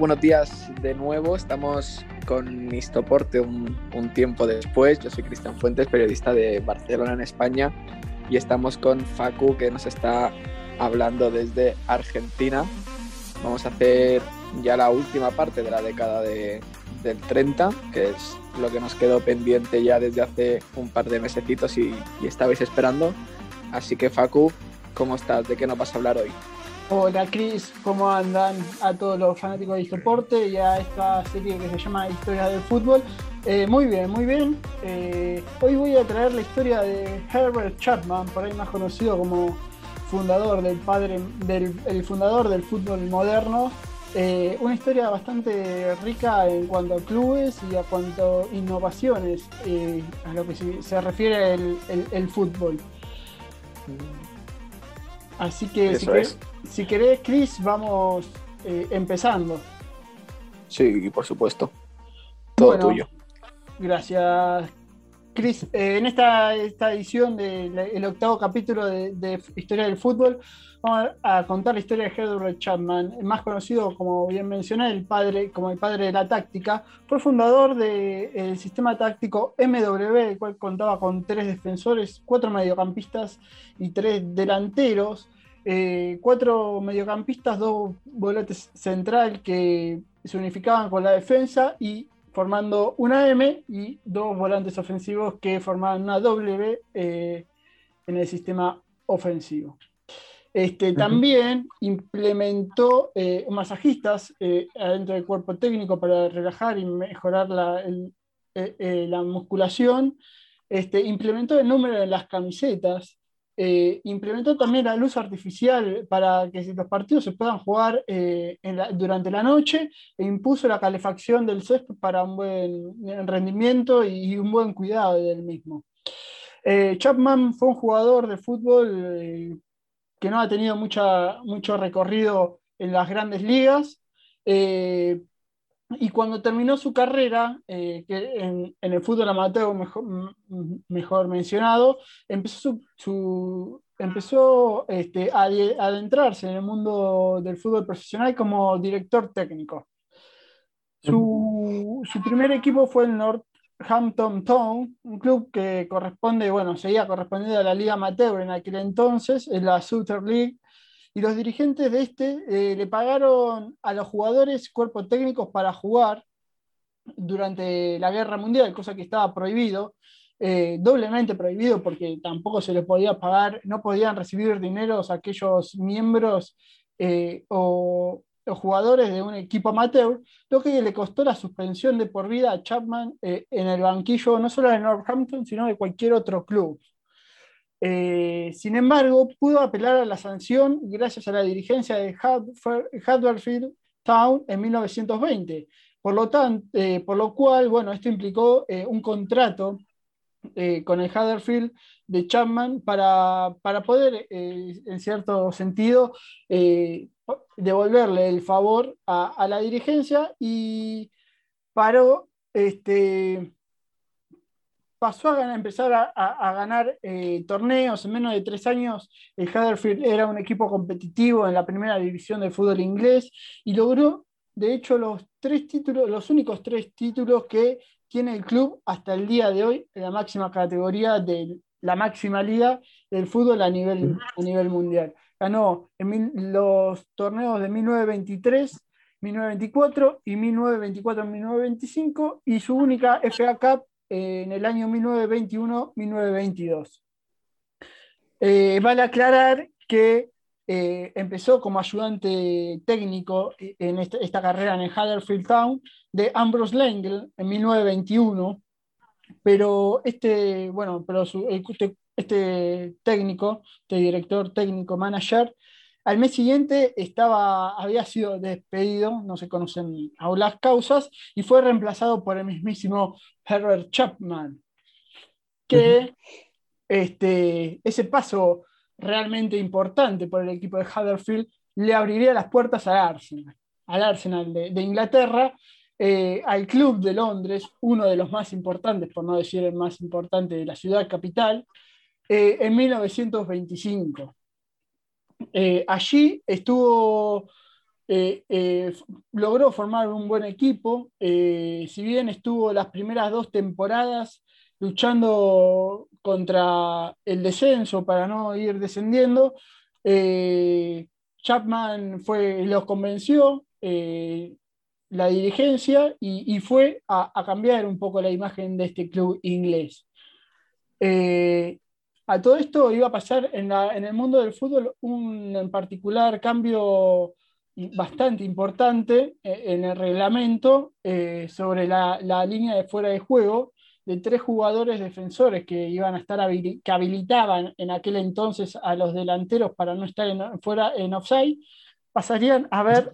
Buenos días de nuevo. Estamos con Nistoporte un, un tiempo después. Yo soy Cristian Fuentes, periodista de Barcelona en España, y estamos con Facu, que nos está hablando desde Argentina. Vamos a hacer ya la última parte de la década de, del 30, que es lo que nos quedó pendiente ya desde hace un par de mesecitos y, y estabais esperando. Así que Facu, ¿cómo estás? ¿De qué nos vas a hablar hoy? Hola Cris, ¿cómo andan a todos los fanáticos de deporte y a esta serie que se llama Historia del Fútbol? Eh, muy bien, muy bien. Eh, hoy voy a traer la historia de Herbert Chapman, por ahí más conocido como fundador del padre del el fundador del fútbol moderno. Eh, una historia bastante rica en cuanto a clubes y a cuanto a innovaciones a lo que se, se refiere el, el, el fútbol. Así que si querés, si querés, Chris, vamos eh, empezando. Sí, por supuesto. Todo Bueno, tuyo. Gracias, Chris. Eh, en esta, esta edición del octavo capítulo de, de Historia del Fútbol, vamos a contar la historia de Herbert Chapman, más conocido, como bien mencioné, el padre, como el padre de la táctica. Fue fundador del sistema táctico MW, el cual contaba con tres defensores, cuatro mediocampistas y tres delanteros. Eh, cuatro mediocampistas, dos volantes central que se unificaban con la defensa y formando una M y dos volantes ofensivos que formaban una W eh, en el sistema ofensivo. Este, También implementó eh, masajistas adentro del cuerpo técnico para relajar y mejorar la, el, la musculación. Este, implementó el número de las camisetas. Eh, implementó también la luz artificial para que los partidos se puedan jugar eh, durante la noche e impuso la calefacción del césped para un buen rendimiento y un buen cuidado del mismo. Eh, Chapman fue un jugador de fútbol eh, que no ha tenido mucho recorrido en las grandes ligas. eh, y cuando terminó su carrera, eh, en, el fútbol amateur mejor, mencionado, empezó, su, empezó este, a adentrarse en el mundo del fútbol profesional como director técnico. Su, su primer equipo fue el Northampton Town, un club que corresponde, bueno, seguía correspondiendo a la Liga Amateur en aquel entonces, en la Southern League, y los dirigentes de este eh, le pagaron a los jugadores cuerpos técnicos para jugar durante la guerra mundial, cosa que estaba prohibido, eh, doblemente prohibido porque tampoco se les podía pagar, no podían recibir dineros aquellos miembros eh, o, o jugadores de un equipo amateur, lo que le costó la suspensión de por vida a Chapman en el banquillo no solo de Northampton, sino de cualquier otro club. Eh, sin embargo, pudo apelar a la sanción gracias a la dirigencia de Huddersfield Town en 1920. Por lo, tan- eh, por lo cual, bueno, esto implicó eh, un contrato con el Huddersfield de Chapman para, para poder, en cierto sentido, devolverle el favor a, a la dirigencia y paró este, pasó a empezar a, a- ganar eh, torneos en menos de tres años. El Huddersfield era un equipo competitivo en la primera división del fútbol inglés y logró, de hecho, los tres títulos, los únicos tres títulos que tiene el club hasta el día de hoy en la máxima categoría de la máxima liga del fútbol a nivel, a nivel mundial. Ganó los torneos de 1923. 1924 y 1924-1925 y su única FA Cup en el año 1921-1922. Eh, vale aclarar que eh, empezó como ayudante técnico en esta, esta carrera en el Huddersfield Town de Ambrose Langle en 1921, pero este, bueno, pero su- este, este técnico, este director técnico manager, al mes siguiente estaba, había sido despedido, no se conocen aún las causas, y fue reemplazado por el mismísimo Herbert Chapman, que este, ese paso realmente importante por el equipo de Huddersfield le abriría las puertas al Arsenal, al Arsenal de, de Inglaterra, eh, al club de Londres, uno de los más importantes, por no decir el más importante de la ciudad capital, eh, en 1925. Eh, allí estuvo eh, eh, logró formar un buen equipo, si bien estuvo las primeras dos temporadas luchando contra el descenso para no ir descendiendo, Chapman fue, los convenció, la dirigencia, y, fue a, cambiar un poco la imagen de este club inglés. A todo esto iba a pasar en, en el mundo del fútbol un en particular cambio bastante importante eh, en el reglamento eh, sobre la, línea de fuera de juego de tres jugadores defensores que iban a estar que habilitaban en aquel entonces a los delanteros para no estar fuera en offside, pasarían a ver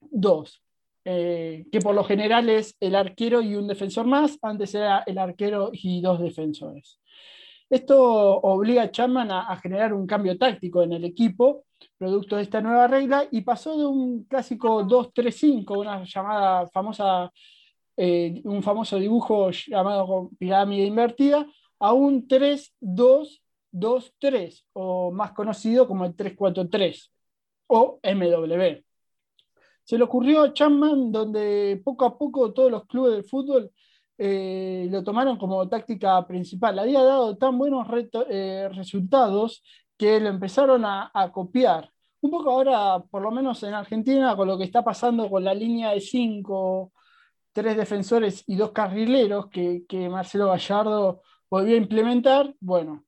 dos, eh, que por lo general es el arquero y un defensor más, antes era el arquero y dos defensores. Esto obliga a Chapman a generar un cambio táctico en el equipo producto de esta nueva regla, y pasó de un clásico 2-3-5, una llamada famosa, eh, un famoso dibujo llamado pirámide invertida, a un 3-2-2-3, o más conocido como el 3-4-3, o MW. Se le ocurrió a Chapman, donde poco a poco todos los clubes de fútbol eh, lo tomaron como táctica principal. Había dado tan buenos eh, resultados que lo empezaron a, copiar. Un poco ahora, por lo menos en Argentina, con lo que está pasando con la línea de cinco, tres defensores y dos carrileros que, Marcelo Gallardo volvió a implementar, bueno,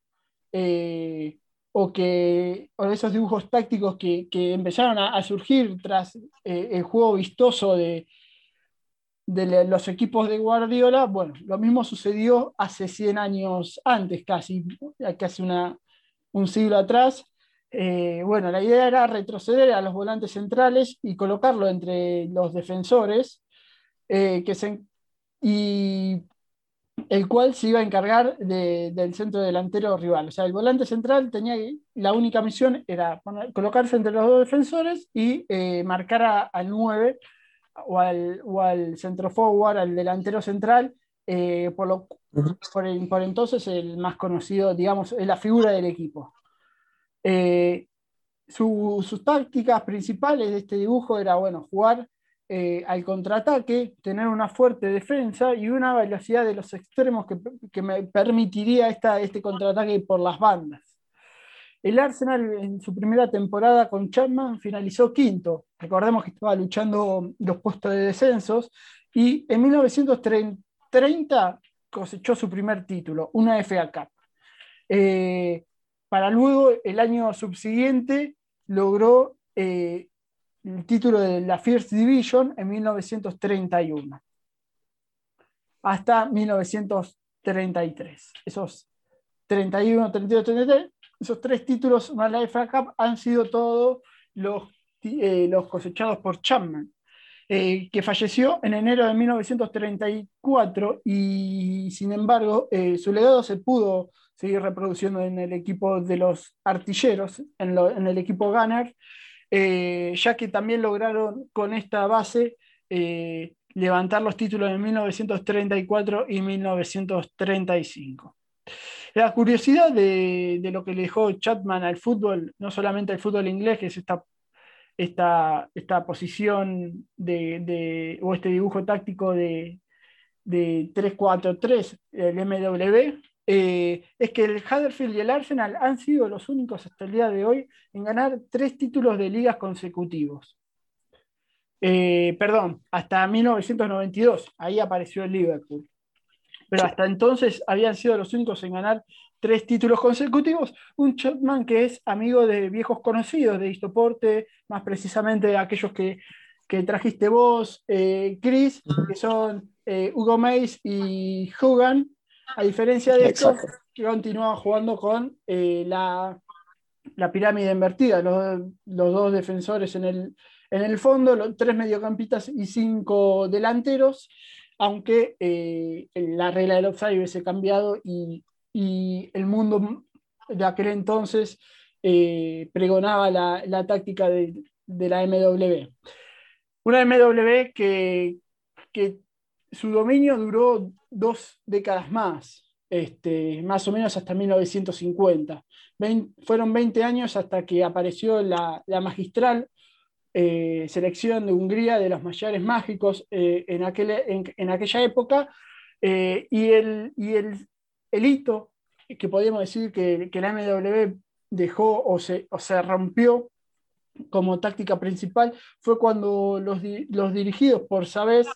eh, o que esos dibujos tácticos que, empezaron a, surgir tras el juego vistoso de, de los equipos de Guardiola, bueno, lo mismo sucedió hace 100 años antes, casi, casi una, un siglo atrás. Eh, bueno, la idea era retroceder a los volantes centrales y colocarlo entre los defensores, eh, que se, y el cual se iba a encargar del centro delantero rival. O sea, el volante central tenía la única misión era colocarse entre los dos defensores y eh, marcar al 9 o al, o al centro forward, al delantero central, por lo por, entonces el más conocido, digamos, es la figura del equipo. Eh, sus tácticas principales de este dibujo era, bueno, jugar eh, al contraataque, tener una fuerte defensa y una velocidad de los extremos que, me permitiría esta, este contraataque por las bandas. El Arsenal en su primera temporada con Chapman finalizó quinto. Recordemos que estaba luchando los puestos de descensos y en 1930 cosechó su primer título, una FA Cup. Eh, para luego, el año subsiguiente, logró eh, el título de la First Division en 1931, hasta 1933. Esos 31, 32, 33, esos tres títulos más la FA Cup han sido todos los, eh, cosechados por Chapman. Eh, que falleció en enero de 1934 y sin embargo eh, su legado se pudo seguir reproduciendo en el equipo de los artilleros, en, el equipo Gunner, ya que también lograron con esta base levantar los títulos en 1934 y 1935. La curiosidad de, lo que le dejó Chapman al fútbol, no solamente al fútbol inglés, que es esta esta, esta posición de, o este dibujo táctico de, de 3-4-3, el MW, eh, es que el Huddersfield y el Arsenal han sido los únicos hasta el día de hoy en ganar tres títulos de ligas consecutivos. Eh, perdón, hasta 1992, ahí apareció el Liverpool. Pero hasta entonces habían sido los únicos en ganar tres títulos consecutivos, un Chapman que es amigo de viejos conocidos de Istoporte, más precisamente de aquellos que, trajiste vos, eh, Chris, que son eh, Hugo Mays y Hogan, a diferencia de estos que continúan jugando con eh, la, pirámide invertida, los, dos defensores en el, en el fondo, los tres mediocampistas y cinco delanteros, aunque la regla del offside hubiese cambiado y y el mundo de aquel entonces eh, pregonaba la, táctica de, la MW. Una MW que, su dominio duró dos décadas más, este, más o menos hasta 1950. fueron 20 años hasta que apareció la, magistral eh, selección de Hungría de los mayores mágicos eh, en, aquel, en, aquella época. Eh, y, el, hito que podríamos decir que, la MW dejó o se, rompió como táctica principal fue cuando los, dirigidos por Sabes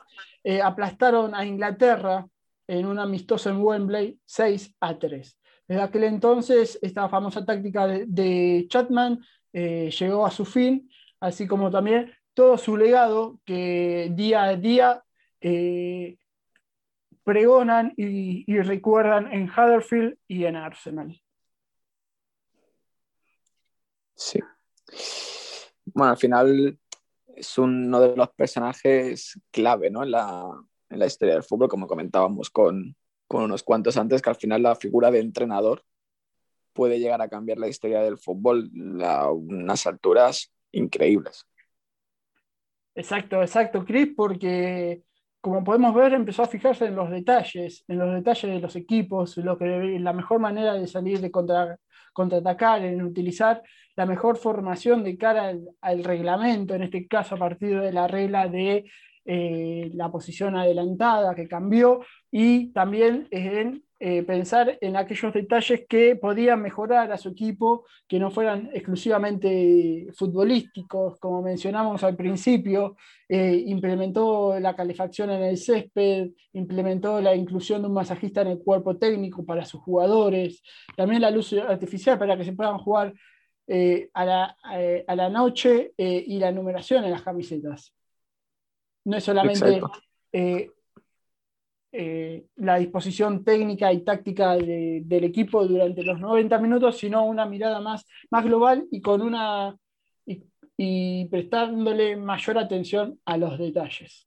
aplastaron a Inglaterra en un amistoso en Wembley 6 a 3. Desde aquel entonces, esta famosa táctica de, Chatman llegó a su fin así como también todo su legado que día a día eh, pregonan y, recuerdan en Huddersfield y en Arsenal. Sí. Bueno, al final es uno de los personajes clave ¿no? en, la, en, la, historia del fútbol, como comentábamos con, con, unos cuantos antes, que al final la figura de entrenador puede llegar a cambiar la historia del fútbol a unas alturas increíbles. Exacto, exacto, Chris, porque como podemos ver, empezó a fijarse en los detalles, en los detalles de los equipos, lo que, la mejor manera de salir de contra, contraatacar, en utilizar la mejor formación de cara al, reglamento, en este caso a partir de la regla de eh, la posición adelantada que cambió, y también en eh, pensar en aquellos detalles que podían mejorar a su equipo, que no fueran exclusivamente futbolísticos, como mencionamos al principio, eh, implementó la calefacción en el césped, implementó la inclusión de un masajista en el cuerpo técnico para sus jugadores, también la luz artificial para que se puedan jugar eh, a, la, a, la, noche y la numeración en las camisetas. No es solamente eh, la disposición técnica y táctica del equipo durante los 90 minutos, sino una mirada más, más global y con una y, prestándole mayor atención a los detalles.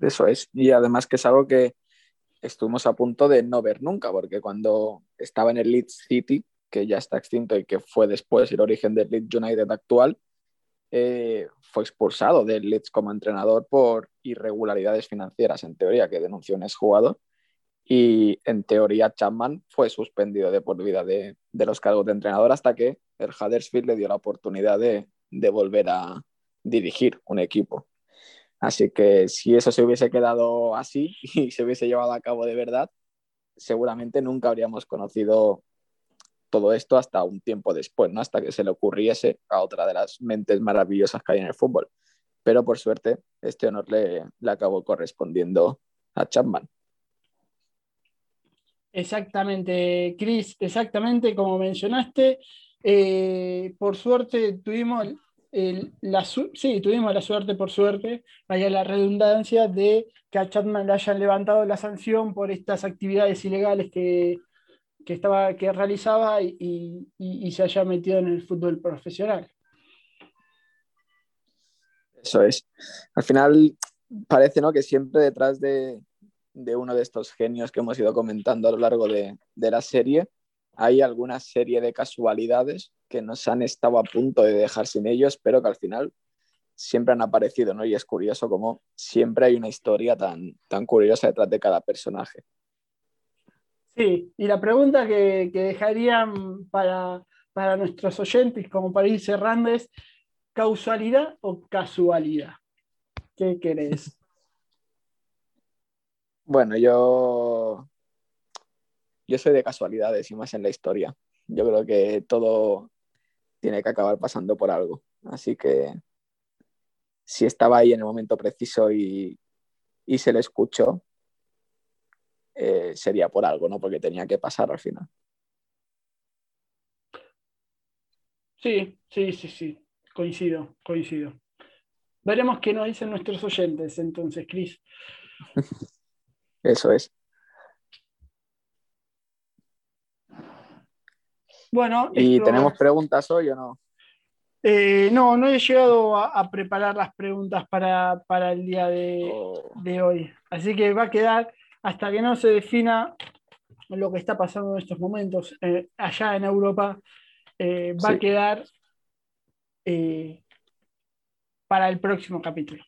Eso es, y además que es algo que estuvimos a punto de no ver nunca, porque cuando estaba en el Leeds City, que ya está extinto y que fue después el origen del Leeds United actual, eh, fue expulsado del Leeds como entrenador por irregularidades financieras, en teoría, que denunció un exjugador. Y en teoría, Chapman fue suspendido de por vida de, los cargos de entrenador hasta que el Huddersfield le dio la oportunidad de, de volver a dirigir un equipo. Así que si eso se hubiese quedado así y se hubiese llevado a cabo de verdad, seguramente nunca habríamos conocido todo esto hasta un tiempo después, ¿no? hasta que se le ocurriese a otra de las mentes maravillosas que hay en el fútbol. Pero por suerte, este honor le, le acabó correspondiendo a Chapman. Exactamente, Chris, exactamente como mencionaste. Eh, por suerte tuvimos la, sí, tuvimos la suerte, por suerte, vaya la redundancia, de que a Chapman le hayan levantado la sanción por estas actividades ilegales que, que, estaba, que realizaba y, se haya metido en el fútbol profesional. Eso es. Al final parece ¿no? que siempre detrás de, uno de estos genios que hemos ido comentando a lo largo de, la serie hay alguna serie de casualidades que nos han estado a punto de dejar sin ellos, pero que al final siempre han aparecido, ¿no? Y es curioso como siempre hay una historia tan, tan curiosa detrás de cada personaje. Sí, y la pregunta que, dejarían para, nuestros oyentes, como para ir cerrando, es ¿causalidad o casualidad? ¿Qué querés? Bueno, yo, yo soy de casualidades y más en la historia. Yo creo que todo tiene que acabar pasando por algo. Así que si estaba ahí en el momento preciso y, y se le escuchó, eh, sería por algo, ¿no? Porque tenía que pasar al final. Sí, sí, sí, sí. Coincido, coincido. Veremos qué nos dicen nuestros oyentes entonces, Cris. Eso es. Bueno. ¿Y tenemos preguntas hoy o no? Eh, no, no he llegado a, preparar las preguntas para, el día de, oh. de, hoy. Así que va a quedar hasta que no se defina lo que está pasando en estos momentos eh, allá en Europa, eh, va a quedar eh, para el próximo capítulo.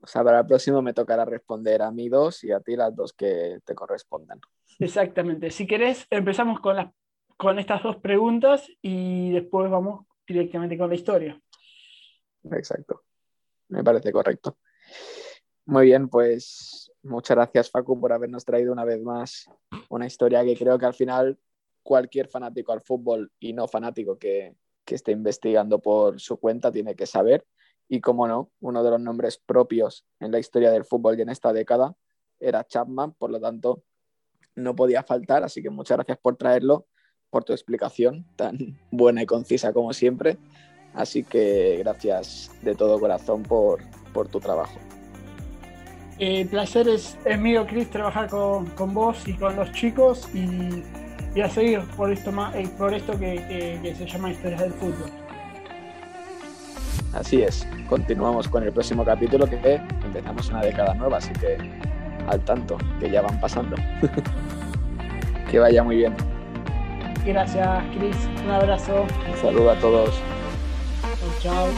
O sea, para el próximo me tocará responder a mí dos y a ti las dos que te correspondan. Exactamente. Si querés, empezamos con, las, con estas dos preguntas y después vamos directamente con la historia. Exacto. Me parece correcto. Muy bien, pues muchas gracias Facu por habernos traído una vez más una historia que creo que al final cualquier fanático al fútbol y no fanático que, que esté investigando por su cuenta tiene que saber. Y como no, uno de los nombres propios en la historia del fútbol y en esta década era Chapman, por lo tanto no podía faltar, así que muchas gracias por traerlo, por tu explicación tan buena y concisa como siempre. Así que gracias de todo corazón por, por tu trabajo. El placer es, mío, Chris, trabajar con, con, vos y con los chicos y, y a seguir por esto, eh, por esto que, que se llama Historias del Fútbol. Así es, continuamos con el próximo capítulo que empezamos una década nueva, así que al tanto, que ya van pasando. que vaya muy bien. Gracias, Chris. Un abrazo. Un saludo a todos. chao.